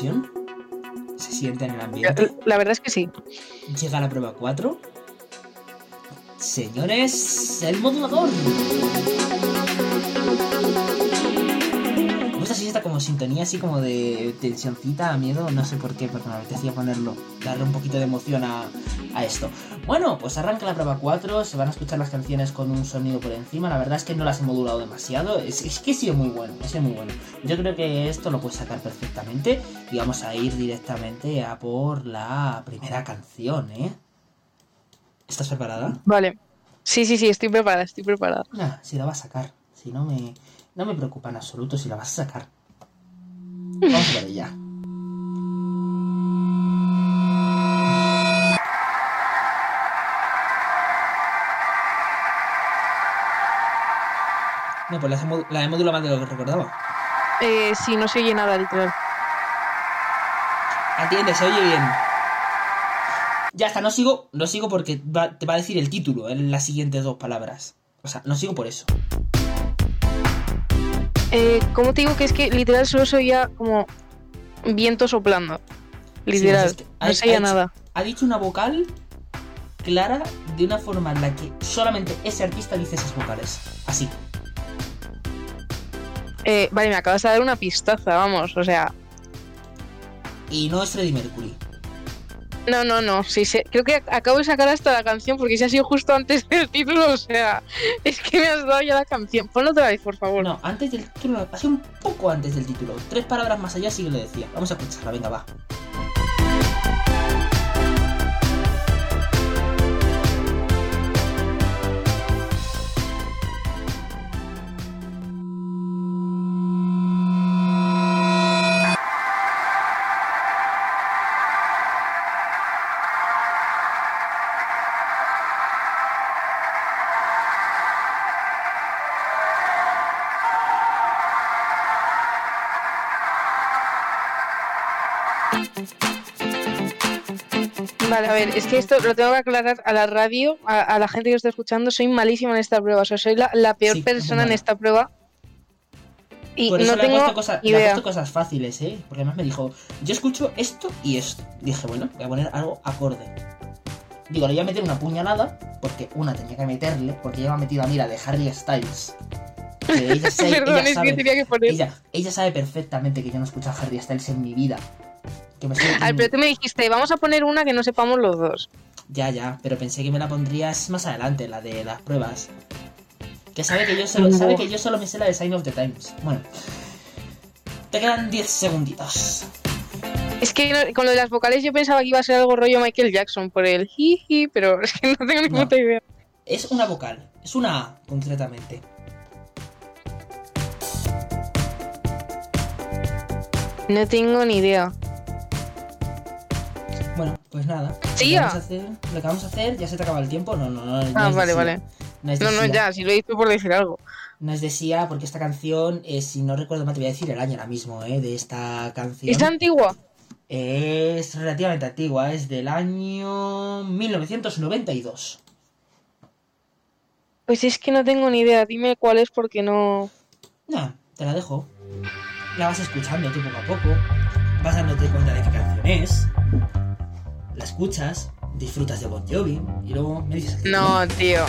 Tensión. Se siente en el ambiente. La verdad es que sí. Llega la prueba 4. Señores, el modulador. Gusta así esta como sintonía, así como de tensioncita, miedo, no sé por qué, porque me apetecía ponerlo, darle un poquito de emoción a, a esto. Bueno, pues arranca la prueba 4, se van a escuchar las canciones con un sonido por encima, la verdad es que no las he modulado demasiado, es, es que ha sido muy bueno, ha sido muy bueno. Yo creo que esto lo puedes sacar perfectamente y vamos a ir directamente a por la primera canción, ¿eh? ¿Estás preparada? Vale. Sí, sí, sí, estoy preparada, estoy preparada. Nah, si la vas a sacar. Si no me, no me preocupa en absoluto si la vas a sacar. [laughs] Vamos a ver ella. No, pues la, he mo- la he modulado más de lo que recordaba. Eh, sí, no se oye nada, literal. Atiende, se oye bien. Ya está, no sigo, no sigo porque va- te va a decir el título en las siguientes dos palabras. O sea, no sigo por eso. Eh, ¿Cómo te digo que es que literal solo se oía como viento soplando? Literal, Sí, es que no se oía nada. Ha dicho una vocal clara de una forma en la que solamente ese artista dice esas vocales. Así. Eh, vale, me acabas de dar una pistaza, vamos, o sea. Y no es Freddie Mercury. No, no, no, sí, sé- creo que acabo de sacar hasta la canción porque se ha sido justo antes [laughs] del título, o sea, es que me has dado ya la canción. Ponlo otra vez, por favor. No, antes del título, sido un poco antes del título. Tres palabras más allá sí que le decía. Vamos a escucharla, venga, va. Ver, es que esto lo tengo que aclarar a la radio, a, a la gente que está escuchando, soy malísima en esta prueba, o sea, soy la, la peor Sí, persona en esta prueba. Y Por eso no le, he tengo puesto cosas, le he idea. puesto cosas fáciles, ¿eh? Porque además me dijo, yo escucho esto y esto. Dije, bueno, voy a poner algo acorde. Digo, le voy a meter una puñalada, porque una tenía que meterle, porque ella me ha metido a mí la de Harry Styles. Que ella, [laughs] sabe- Perdón, ella es que sabe, tenía que poner. ella, ella sabe perfectamente que yo no he escuchado a Harry Styles en mi vida. Que me estoy- A ver, pero tú me dijiste, vamos a poner una que no sepamos los dos. Ya, ya, pero pensé que me la pondrías más adelante, la de las pruebas. Que sabe que yo solo, sabe que yo solo me sé la de Sign of the Times. Bueno. Te quedan 10 segunditos. Es que con lo de las vocales yo pensaba que iba a ser algo rollo Michael Jackson por el jiji, pero [laughs] es que no tengo ni No. puta idea. Es una vocal, es una A, concretamente. No tengo ni idea. Pues nada. Sí, lo, que vamos a hacer, lo que vamos a hacer, ya se te acaba el tiempo. No, no, no. no Ah, vale, vale. No No, ya, si lo he dicho por decir algo. No es de Sia, porque esta canción, eh, si no recuerdo mal, te voy a decir el año ahora mismo, ¿eh? De esta canción. ¿Es antigua? Es relativamente antigua, es del año 1992. Pues es que no tengo ni idea. Dime cuál es porque no. No, te la dejo. La vas escuchando tú poco a poco, vas dándote cuenta de qué canción es, la escuchas, disfrutas de Bon Jovi y luego me dices... No, tío.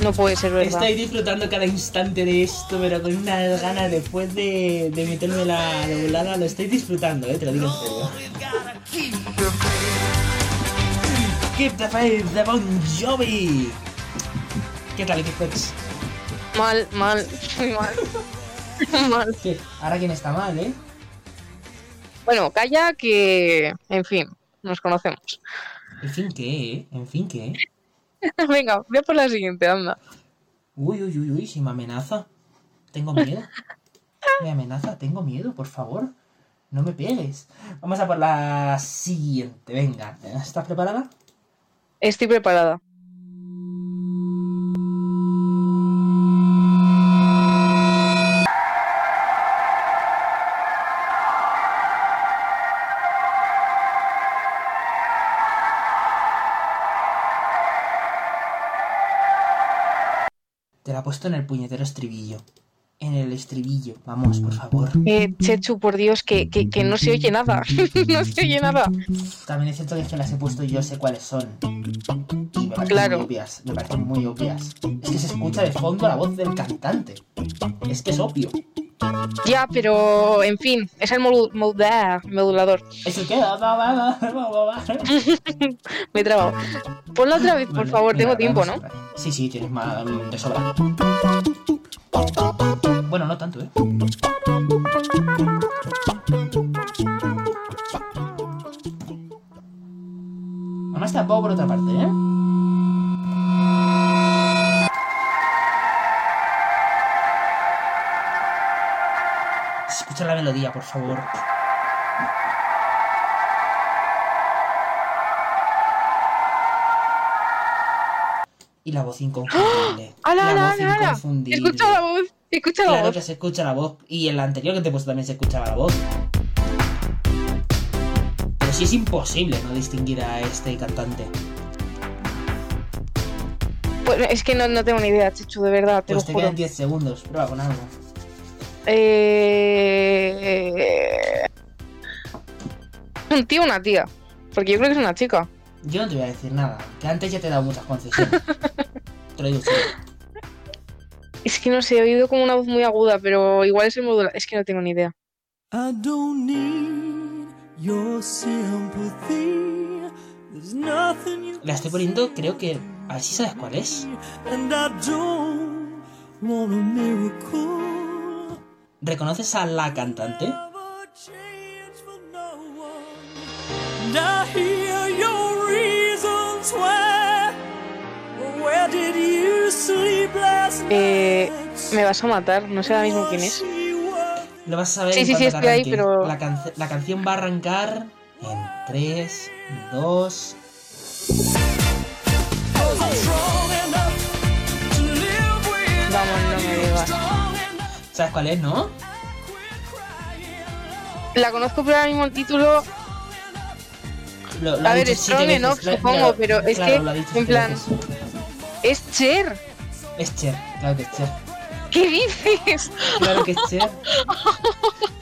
No puede ser verdad. Estoy disfrutando cada instante de esto, pero con unas ganas después de, de meterme la doblada, lo estoy disfrutando, eh, te lo digo en serio. Keep the faith de Bon Jovi. ¿Qué tal, Xpex? Mal, mal, muy mal. [laughs] mal. Ahora quién está mal, ¿eh? Bueno, calla que. En fin, nos conocemos. En fin, ¿qué? eh? En fin, ¿qué? [laughs] Venga, voy a por la siguiente, anda. Uy, uy, uy, uy, si me amenaza. Tengo miedo. [laughs] Me amenaza, tengo miedo, por favor. No me pegues. Vamos a por la siguiente, venga. ¿Estás preparada? Estoy preparada. Te la he puesto en el puñetero estribillo. En el estribillo. Vamos, por favor. Eh, Chechu, por Dios, que, que, que no se oye nada. [laughs] no se oye nada. También es cierto que es que las he puesto y yo sé cuáles son. Y me parecen Claro. muy obvias. Me parecen muy obvias. Es que se escucha de fondo la voz del cantante. Es que es obvio. Ya, pero en fin, es el ah, modulador. ¿Eso qué? Va, va, va, va. [laughs] Me he trabado. Ponla otra vez, por favor, tengo tiempo, ¿no? Sí, sí, tienes más de sobra. Bueno, no tanto, ¿eh? Además tampoco por otra parte, ¿eh? Escucha la melodía, por favor. Y la voz inconfundible. [gasps] ¡Hala, la hala, voz inconfundible. Escucha la voz, escucha la Claro voz. que se escucha la voz. Y en la anterior que te he puesto también se escuchaba la voz. Pero sí es imposible no distinguir a este cantante. Pues es que no, no tengo ni idea, Chichu, de verdad, te Pues lo te juro. quedan 10 segundos. Prueba con algo. Eh... Un tío o una tía. Porque yo creo que es una chica. Yo no te voy a decir nada. Que antes ya te he dado muchas concesiones. te lo digo serio. Es que no sé, he oído como una voz muy aguda, pero igual es el modulador. Es que no tengo ni idea. I don't need your sympathy. There's nothing you La estoy poniendo, creo que. A ver si sabes cuál es. and I don't want a miracle. ¿Reconoces a la cantante? And I hear Eh, me vas a matar, no sé ahora mismo quién es. Lo vas a saber Sí, en sí, sí, estoy ahí, pero- La, canción va a arrancar en 3, 2. Vamos, no me digas. ¿Sabes cuál es, no? La conozco, pero ahora mismo el título. Lo- lo A ver, Strong Enough, supongo, claro, pero es que, en plan, es Cher. Es Cher, claro que es Cher. ¿Qué dices? Claro que es [laughs] Cher.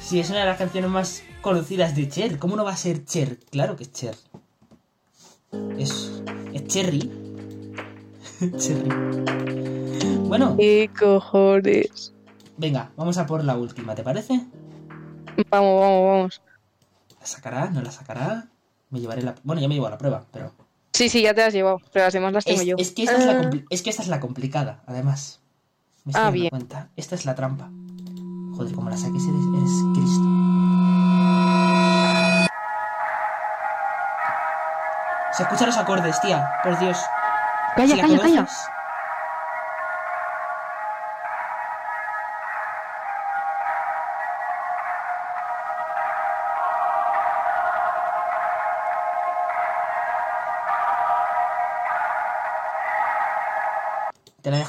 Sí, es una de las canciones más conocidas de Cher. ¿Cómo no va a ser Cher? Claro que es Cher. Es, es Cherry. [laughs] Cherry. Bueno, ¿Qué cojones? venga, vamos a por la última, ¿te parece? Vamos, vamos, vamos. ¿La sacará? ¿No la sacará? Me llevaré la... Bueno, ya me llevo la prueba, pero... Sí, sí, ya te has llevado, pero las demás las tengo Es, yo. es que esta es, la Ah, es que esta es la complicada, además. Me estoy Ah, dando bien. cuenta. Esta es la trampa. Joder, como la saques eres, eres Cristo. Se escuchan los acordes, tía, por Dios. Calla, Si la calla, calla.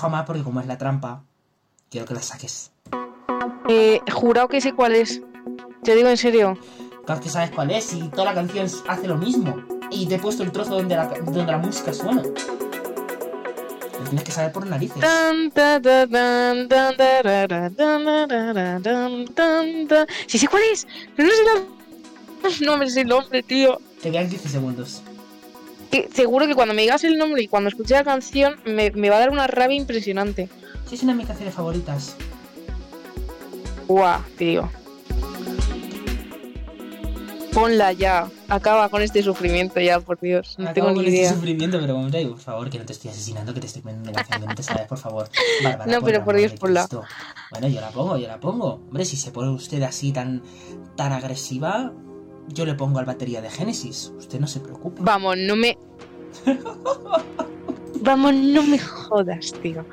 Más porque como es la trampa, quiero que la saques. Eh, jurado que sé cuál es. Te digo en serio. Claro que sabes cuál es y toda la canción hace lo mismo. Y te he puesto el trozo donde la, donde la música suena. Lo tienes que saber por narices. Sí sé cuál es, pero no sé la... [laughs] No me sé el nombre, tío. Te quedan 15 segundos. Que seguro que cuando me digas el nombre y cuando escuche la canción me, me va a dar una rabia impresionante. Sí, es una de mis canciones favoritas. Guau, tío. Ponla ya. Acaba con este sufrimiento ya, por Dios. No tengo con ni este idea. sufrimiento, pero por favor, que no te estoy asesinando, que te estoy poniendo una canción que no te sabes, por favor. Bárbara, No, pero por Dios, ponla. Bueno, yo la pongo, yo la pongo. Hombre, si se pone usted así tan, tan agresiva, yo le pongo al batería de Génesis. Usted no se preocupe. Vamos, no me. [laughs] Vamos, no me jodas, tío.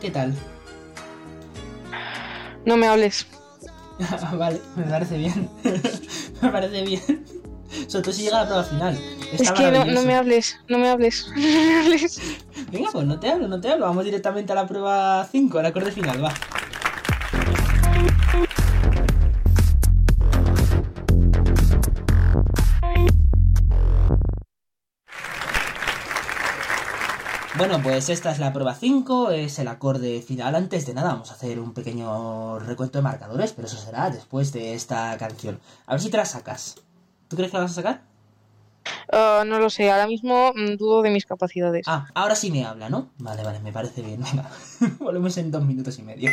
¿Qué tal? No me hables. [laughs] vale, me parece bien. [laughs] me parece bien. Sobre todo si llega a la prueba final. Está es que no, no me hables, no me hables. [laughs] No me hables. Venga, pues no te hablo, no te hablo. Vamos directamente a la prueba 5, al acorde final, va. Bueno, pues esta es la prueba 5, es el acorde final. Antes de nada, vamos a hacer un pequeño recuento de marcadores, pero eso será después de esta canción. A ver si te la sacas. ¿Tú crees que la vas a sacar? Ah, no lo sé, ahora mismo mm, dudo de mis capacidades. Ah, ahora sí me habla, ¿no? Vale, vale, me parece bien. [laughs] Venga, [laughs] volvemos en dos minutos y medio.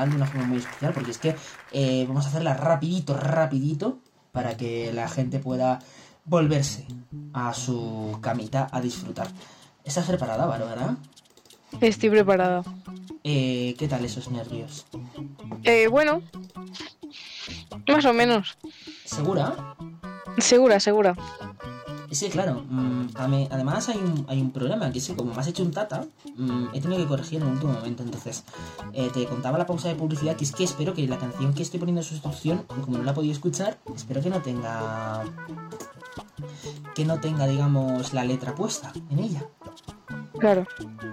Final de una forma muy especial porque es que eh, vamos a hacerla rapidito, rapidito para que la gente pueda volverse a su camita a disfrutar. ¿Estás preparada, Bárbara? Estoy preparada. Eh, ¿Qué tal esos nervios? Eh, bueno, más o menos. ¿Segura? Segura, segura. Que claro, mm, además hay un, hay un problema, que es que como me has hecho un tata, mm, he tenido que corregir en el último momento. Entonces, eh, te contaba la pausa de publicidad, que es que espero que la canción que estoy poniendo en sustitución, como no la he podido escuchar, espero que no tenga... Que no tenga, digamos, la letra puesta en ella. Claro.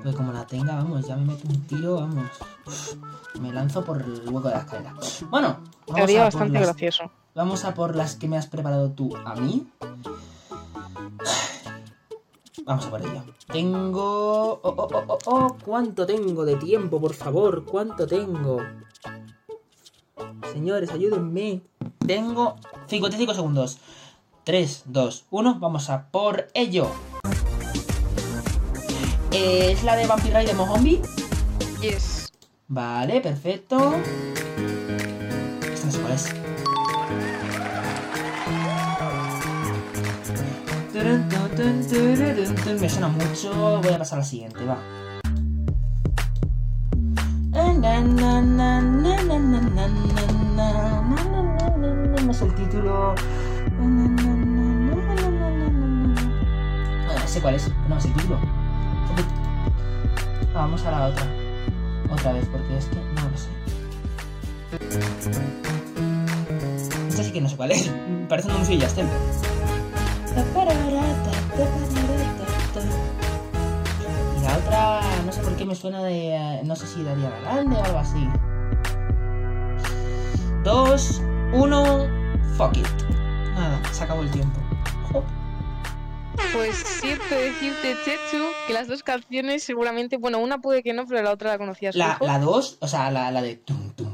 Porque como la tenga, vamos, ya me meto un tiro, vamos. uf, me lanzo por el hueco de la escalera. Bueno, vamos Sería a bastante las- gracioso. Vamos a por las que me has preparado tú a mí. Vamos a por ello. Tengo... Oh, oh, oh, oh, oh, ¿Cuánto tengo de tiempo, por favor? ¿Cuánto tengo? Señores, ayúdenme. Tengo 55 segundos. 3, 2, 1. Vamos a por ello. ¿Es la de Vampire Ride de Mohombi? Yes. Vale, perfecto. Esta no sé cuál es. Me suena mucho. Voy a pasar a la siguiente, va. No sé el título. No sé cuál es. No sé el título. Vamos a la otra. Otra vez, porque es que no lo sé. Esta sí que no sé cuál es. Parece una música de y la otra, no sé por qué me suena de. eh, No sé si de Ariana Grande o algo así. Dos, uno, fuck it. Nada, se acabó el tiempo. Pues siento decirte, Chechu, que las dos canciones seguramente, bueno, una puede que no, pero la otra la conocías La, la dos, o sea, la, la de tum tum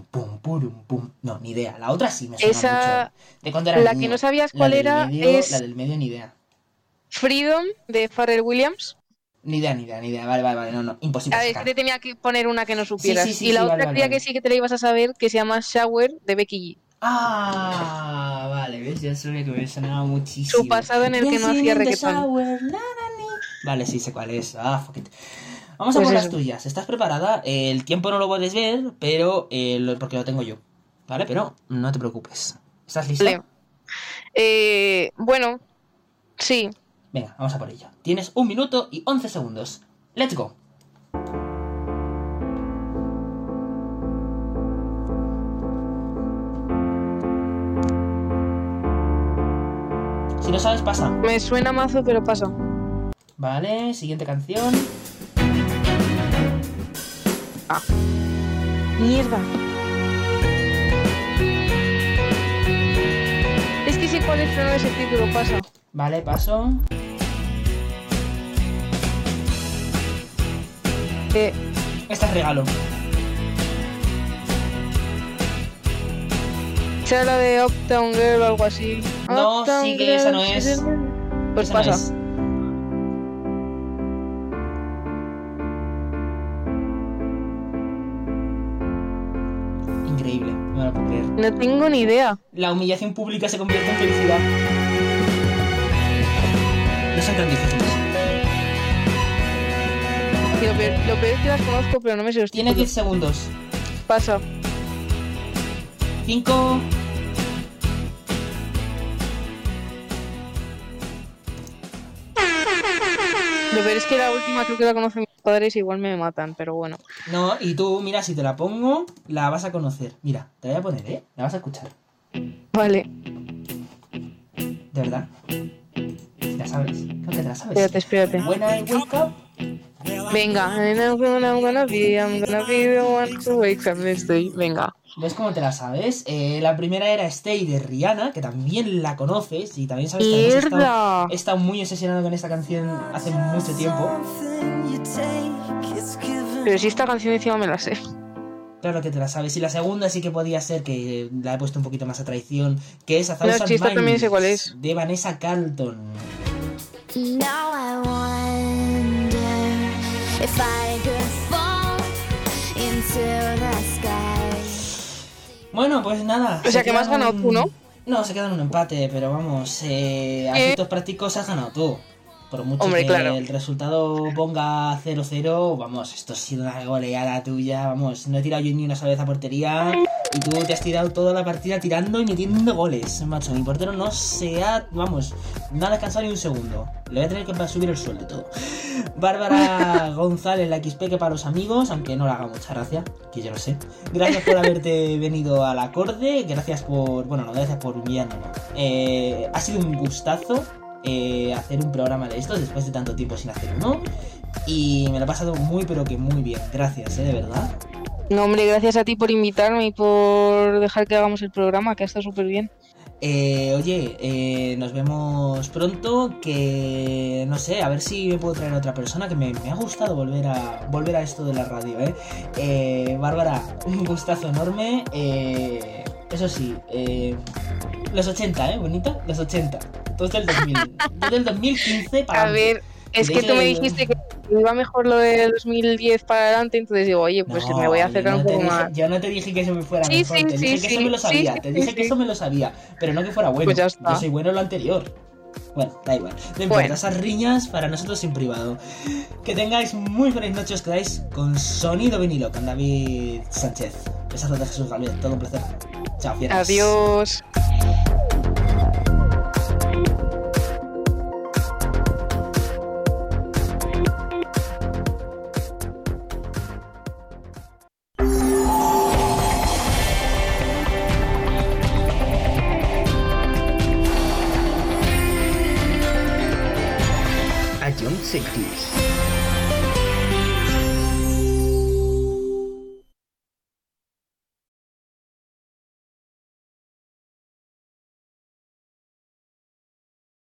purum pum. No, ni idea. La otra sí me suena Esa- mucho. De cuando era la niño. que no sabías La cuál del era medio- es- La del medio ni idea. Freedom de Pharrell Williams. Ni idea, ni idea, ni idea. Vale, vale, vale. No, no. Imposible. A ver, es que te tenía que poner una que no supieras. sí, sí, y la otra vale, creía vale. que sí que te la ibas a saber, que se llama Shower de Becky G. Ah, vale, ves, ya sabía que me sonaba muchísimo. Su pasado en el que no hacía reggaetón. Vale, sí sé cuál es. Ah, fuck it. Vamos a Pues por las tuyas. ¿Estás preparada? Eh, El tiempo no lo puedes ver, pero eh, lo- porque lo tengo yo. ¿Vale? Pero no te preocupes. ¿Estás lista? Eh, bueno, sí. Venga, vamos a por ello. Tienes un minuto y 11 segundos. Let's go. Si no sabes, pasa. Me suena mazo, pero paso. Vale, siguiente canción. Mierda. Es que sé cuál es, el título, pasa. Vale, paso. Eh, Este es regalo. será la de Uptown Girl o algo así. No, Uptown sí que esa no es. Pues Esa no pasa. es. No tengo ni idea. La humillación pública se convierte en felicidad. No son tan difíciles. Lo, peor, lo peor es que las conozco, pero no me sé los Tienes 10 títulos. segundos. Pasa. 5. Lo peor es que la última creo que la conocen mis padres igual me matan, pero bueno. No, y tú, mira, si te la pongo, la vas a conocer. Mira, te la voy a poner, ¿eh? La vas a escuchar. Vale, De verdad. La sabes. Creo que te la sabes. espérate, espérate. When I wake up. Venga. I'm gonna, I'm gonna be, I'm gonna be the one to wake up. Estoy, venga. ¿Ves cómo te la sabes? Eh, la primera era Stay de Rihanna, que también la conoces y también sabes que he estado muy obsesionado con esta canción hace mucho tiempo. Pero si esta canción encima me la sé. Claro que te la sabes. Y la segunda sí que podía ser que la he puesto un poquito más a traición, que es A No, Thousand esta también sé cuál es. de Vanessa Carlton. Now I wonder if I could fall into the sky. Bueno, pues nada. O sea, se que me has ganado tú, un- ¿no? No, se queda en un empate, pero vamos, eh, a Eh. efectos prácticos has ganado tú. Por mucho Hombre, que claro. el resultado ponga 0-0, vamos, esto ha sido una goleada tuya, vamos, no he tirado yo ni una sola vez a portería y tú te has tirado toda la partida tirando y metiendo goles, macho. Mi portero no se ha, vamos, no ha descansado ni un segundo. Le voy a tener que subir el sueldo y todo. [laughs] Bárbara [laughs] González, la XP que para los amigos, aunque no le haga mucha gracia, que yo lo sé. Gracias por haberte [laughs] venido al acorde, gracias por, bueno, no gracias por humillarnos. Eh, ha sido un gustazo eh, hacer un programa de estos después de tanto tiempo sin hacer uno. Y me lo he pasado muy, pero que muy bien. Gracias, ¿eh? De verdad. No, hombre, gracias a ti por invitarme y por dejar que hagamos el programa, que ha estado súper bien. Eh, oye, eh, nos vemos pronto. Que no sé, a ver si me puedo traer a otra persona. Que me, me ha gustado volver a volver a esto de la radio, ¿eh? Eh, Bárbara, un gustazo enorme. Eh, eso sí, eh, los 80, ¿eh? Bonita, los 80. Todo del 2000. Todo [laughs] del 2015 para A ver, es De que tú me dijiste que iba mejor lo del 2010 para adelante, entonces digo, oye, pues No, me voy a acercar no un poco dije- más. Yo no te dije que eso me fuera Sí, mejor, sí, te sí, dije que sí, eso me lo sabía, sí, te sí, dije que sí. eso me lo sabía, pero no que fuera bueno. Pues ya está. Yo soy bueno en lo anterior. Bueno, da igual. No importa, Bueno. esas riñas para nosotros en privado. Que tengáis muy feliz noche, os quedáis con sonido vinilo con David Sánchez. Besazo de Jesús Galvez, todo un placer. Chao, fieras. Adiós.